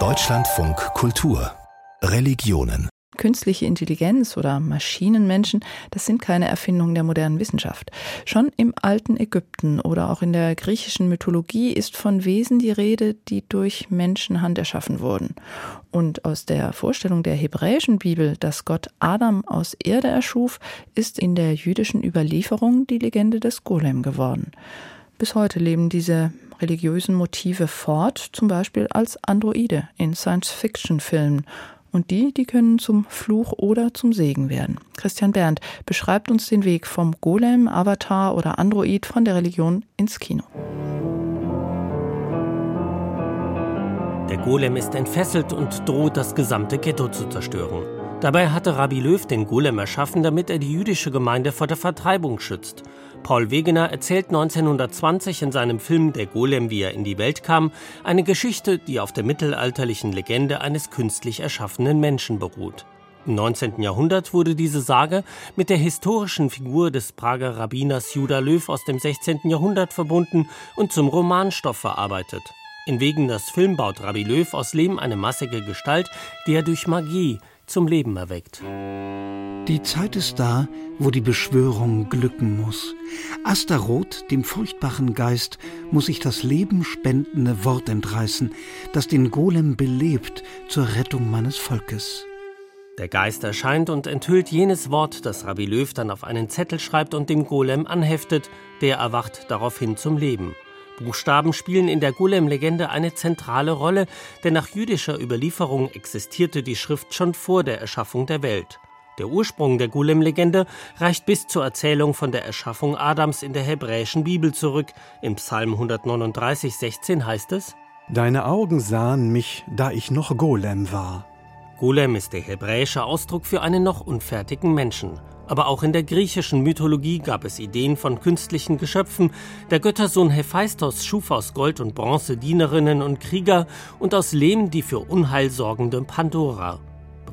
Deutschlandfunk Kultur Religionen Künstliche Intelligenz oder Maschinenmenschen, das sind keine Erfindungen der modernen Wissenschaft. Schon im alten Ägypten oder auch in der griechischen Mythologie ist von Wesen die Rede, die durch Menschenhand erschaffen wurden. Und aus der Vorstellung der hebräischen Bibel, dass Gott Adam aus Erde erschuf, ist in der jüdischen Überlieferung die Legende des Golem geworden. Bis heute leben diese religiösen Motive fort, zum Beispiel als Androide in Science-Fiction-Filmen und die, die können zum Fluch oder zum Segen werden. Christian Berndt beschreibt uns den Weg vom Golem, Avatar oder Android von der Religion ins Kino. Der Golem ist entfesselt und droht, das gesamte Ghetto zu zerstören. Dabei hatte Rabbi Löw den Golem erschaffen, damit er die jüdische Gemeinde vor der Vertreibung schützt. Paul Wegener erzählt 1920 in seinem Film Der Golem, wie er in die Welt kam, eine Geschichte, die auf der mittelalterlichen Legende eines künstlich erschaffenen Menschen beruht. Im 19. Jahrhundert wurde diese Sage mit der historischen Figur des Prager Rabbiners Judah Löw aus dem 16. Jahrhundert verbunden und zum Romanstoff verarbeitet. In Wegeners Film baut Rabbi Löw aus Lehm eine massige Gestalt, die er durch Magie zum Leben erweckt. Die Zeit ist da, wo die Beschwörung glücken muss. Astaroth, dem furchtbaren Geist, muss sich das lebenspendende Wort entreißen, das den Golem belebt zur Rettung meines Volkes. Der Geist erscheint und enthüllt jenes Wort, das Rabbi Löw dann auf einen Zettel schreibt und dem Golem anheftet, der erwacht daraufhin zum Leben. Buchstaben spielen in der Golem-Legende eine zentrale Rolle, denn nach jüdischer Überlieferung existierte die Schrift schon vor der Erschaffung der Welt. Der Ursprung der Golem-Legende reicht bis zur Erzählung von der Erschaffung Adams in der hebräischen Bibel zurück. Im Psalm 139, 16 heißt es: Deine Augen sahen mich, da ich noch Golem war. Golem ist der hebräische Ausdruck für einen noch unfertigen Menschen. Aber auch in der griechischen Mythologie gab es Ideen von künstlichen Geschöpfen. Der Göttersohn Hephaistos schuf aus Gold und Bronze Dienerinnen und Krieger und aus Lehm die für Unheil sorgende Pandora.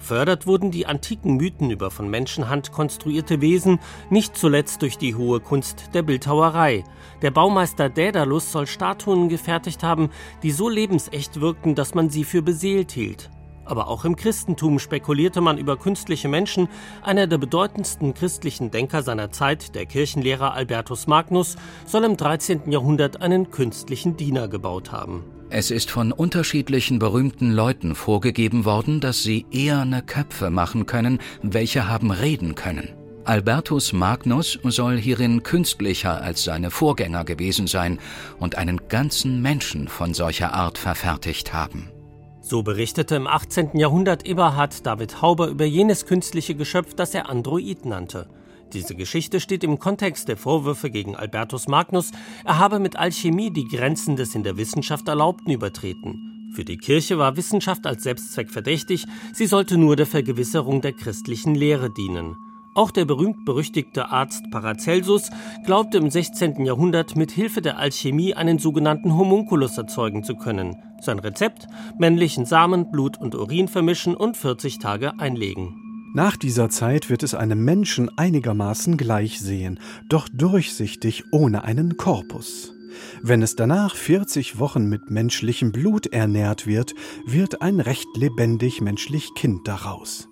Befördert wurden die antiken Mythen über von Menschenhand konstruierte Wesen, nicht zuletzt durch die hohe Kunst der Bildhauerei. Der Baumeister Daedalus soll Statuen gefertigt haben, die so lebensecht wirkten, dass man sie für beseelt hielt. Aber auch im Christentum spekulierte man über künstliche Menschen. Einer der bedeutendsten christlichen Denker seiner Zeit, der Kirchenlehrer Albertus Magnus, soll im 13. Jahrhundert einen künstlichen Diener gebaut haben. Es ist von unterschiedlichen berühmten Leuten vorgegeben worden, dass sie eherne Köpfe machen können, welche haben reden können. Albertus Magnus soll hierin künstlicher als seine Vorgänger gewesen sein und einen ganzen Menschen von solcher Art verfertigt haben. So berichtete im 18. Jahrhundert Eberhard David Hauber über jenes künstliche Geschöpf, das er Android nannte. Diese Geschichte steht im Kontext der Vorwürfe gegen Albertus Magnus, er habe mit Alchemie die Grenzen des in der Wissenschaft Erlaubten übertreten. Für die Kirche war Wissenschaft als Selbstzweck verdächtig, sie sollte nur der Vergewisserung der christlichen Lehre dienen. Auch der berühmt-berüchtigte Arzt Paracelsus glaubte im 16. Jahrhundert mit Hilfe der Alchemie einen sogenannten Homunculus erzeugen zu können. Sein Rezept: männlichen Samen, Blut und Urin vermischen und 40 Tage einlegen. Nach dieser Zeit wird es einem Menschen einigermaßen gleich sehen, doch durchsichtig ohne einen Korpus. Wenn es danach 40 Wochen mit menschlichem Blut ernährt wird, wird ein recht lebendig menschlich Kind daraus.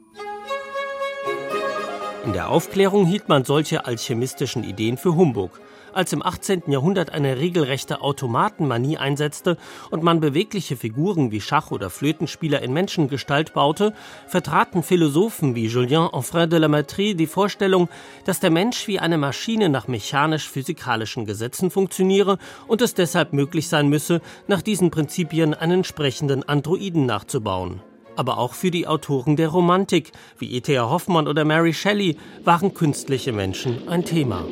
In der Aufklärung hielt man solche alchemistischen Ideen für Humbug. Als im 18. Jahrhundert eine regelrechte Automatenmanie einsetzte und man bewegliche Figuren wie Schach- oder Flötenspieler in Menschengestalt baute, vertraten Philosophen wie Julien Enfrein de la Matrie die Vorstellung, dass der Mensch wie eine Maschine nach mechanisch-physikalischen Gesetzen funktioniere und es deshalb möglich sein müsse, nach diesen Prinzipien einen entsprechenden Androiden nachzubauen aber auch für die Autoren der Romantik wie E.T.A. Hoffmann oder Mary Shelley waren künstliche Menschen ein Thema.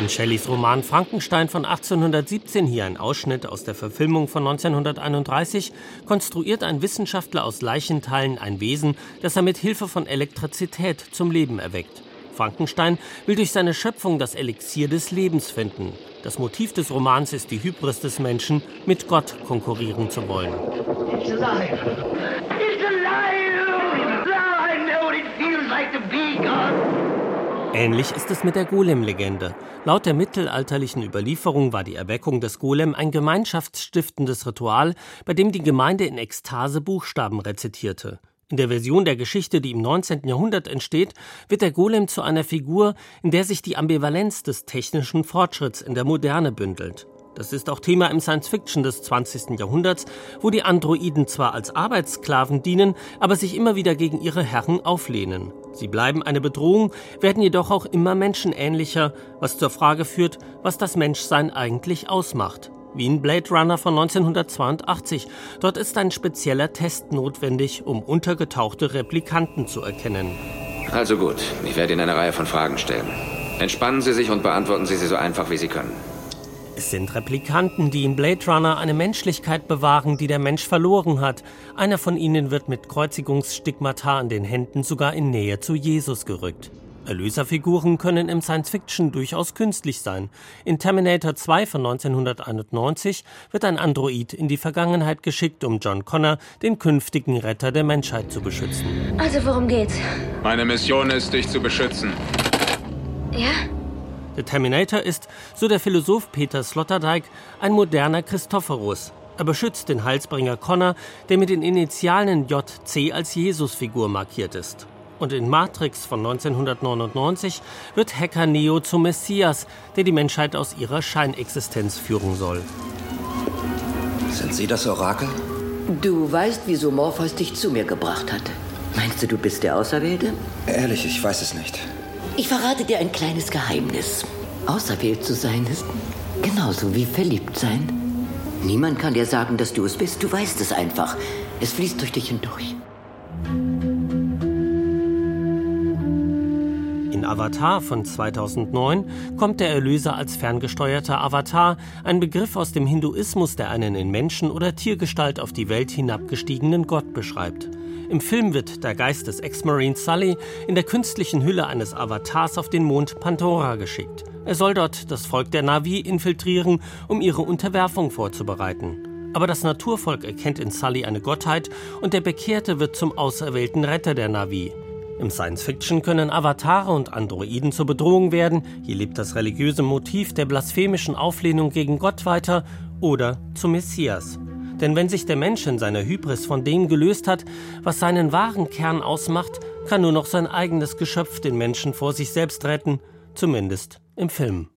In Shelleys Roman Frankenstein von 1817, hier ein Ausschnitt aus der Verfilmung von 1931, konstruiert ein Wissenschaftler aus Leichenteilen ein Wesen, das er mit Hilfe von Elektrizität zum Leben erweckt. Frankenstein will durch seine Schöpfung das Elixier des Lebens finden. Das Motiv des Romans ist die Hybris des Menschen, mit Gott konkurrieren zu wollen. It's alive. It's alive. Now I know what it feels like to be God. Ähnlich ist es mit der Golem-Legende. Laut der mittelalterlichen Überlieferung war die Erweckung des Golem ein gemeinschaftsstiftendes Ritual, bei dem die Gemeinde in Ekstase Buchstaben rezitierte. In der Version der Geschichte, die im 19. Jahrhundert entsteht, wird der Golem zu einer Figur, in der sich die Ambivalenz des technischen Fortschritts in der Moderne bündelt. Das ist auch Thema im Science-Fiction des 20. Jahrhunderts, wo die Androiden zwar als Arbeitssklaven dienen, aber sich immer wieder gegen ihre Herren auflehnen. Sie bleiben eine Bedrohung, werden jedoch auch immer menschenähnlicher, was zur Frage führt, was das Menschsein eigentlich ausmacht. Wie in Blade Runner von 1982. Dort ist ein spezieller Test notwendig, um untergetauchte Replikanten zu erkennen. Also gut, ich werde Ihnen eine Reihe von Fragen stellen. Entspannen Sie sich und beantworten Sie sie so einfach, wie Sie können. Es sind Replikanten, die in Blade Runner eine Menschlichkeit bewahren, die der Mensch verloren hat. Einer von ihnen wird mit Kreuzigungsstigmata an den Händen sogar in Nähe zu Jesus gerückt. Erlöserfiguren können im Science-Fiction durchaus künstlich sein. In Terminator 2 von 1991 wird ein Android in die Vergangenheit geschickt, um John Connor, den künftigen Retter der Menschheit, zu beschützen. Also worum geht's? Meine Mission ist, dich zu beschützen. Ja? Der Terminator ist, so der Philosoph Peter Sloterdijk, ein moderner Christophorus. Er beschützt den Halsbringer Connor, der mit den Initialen JC als Jesusfigur markiert ist. Und in Matrix von 1999 wird Hacker Neo zum Messias, der die Menschheit aus ihrer Scheinexistenz führen soll. Sind Sie das Orakel? Du weißt, wieso Morpheus dich zu mir gebracht hat. Meinst du, du bist der Auserwählte? Ehrlich, ich weiß es nicht. Ich verrate dir ein kleines Geheimnis. Auserwählt zu sein ist genauso wie verliebt sein. Niemand kann dir sagen, dass du es bist. Du weißt es einfach. Es fließt durch dich hindurch. Avatar von 2009 kommt der Erlöser als ferngesteuerter Avatar, ein Begriff aus dem Hinduismus, der einen in Menschen- oder Tiergestalt auf die Welt hinabgestiegenen Gott beschreibt. Im Film wird der Geist des Ex-Marine Sully in der künstlichen Hülle eines Avatars auf den Mond Pandora geschickt. Er soll dort das Volk der Navi infiltrieren, um ihre Unterwerfung vorzubereiten. Aber das Naturvolk erkennt in Sully eine Gottheit und der Bekehrte wird zum auserwählten Retter der Navi. Im Science-Fiction können Avatare und Androiden zur Bedrohung werden, hier lebt das religiöse Motiv der blasphemischen Auflehnung gegen Gott weiter, oder zum Messias. Denn wenn sich der Mensch in seiner Hybris von dem gelöst hat, was seinen wahren Kern ausmacht, kann nur noch sein eigenes Geschöpf den Menschen vor sich selbst retten, zumindest im Film.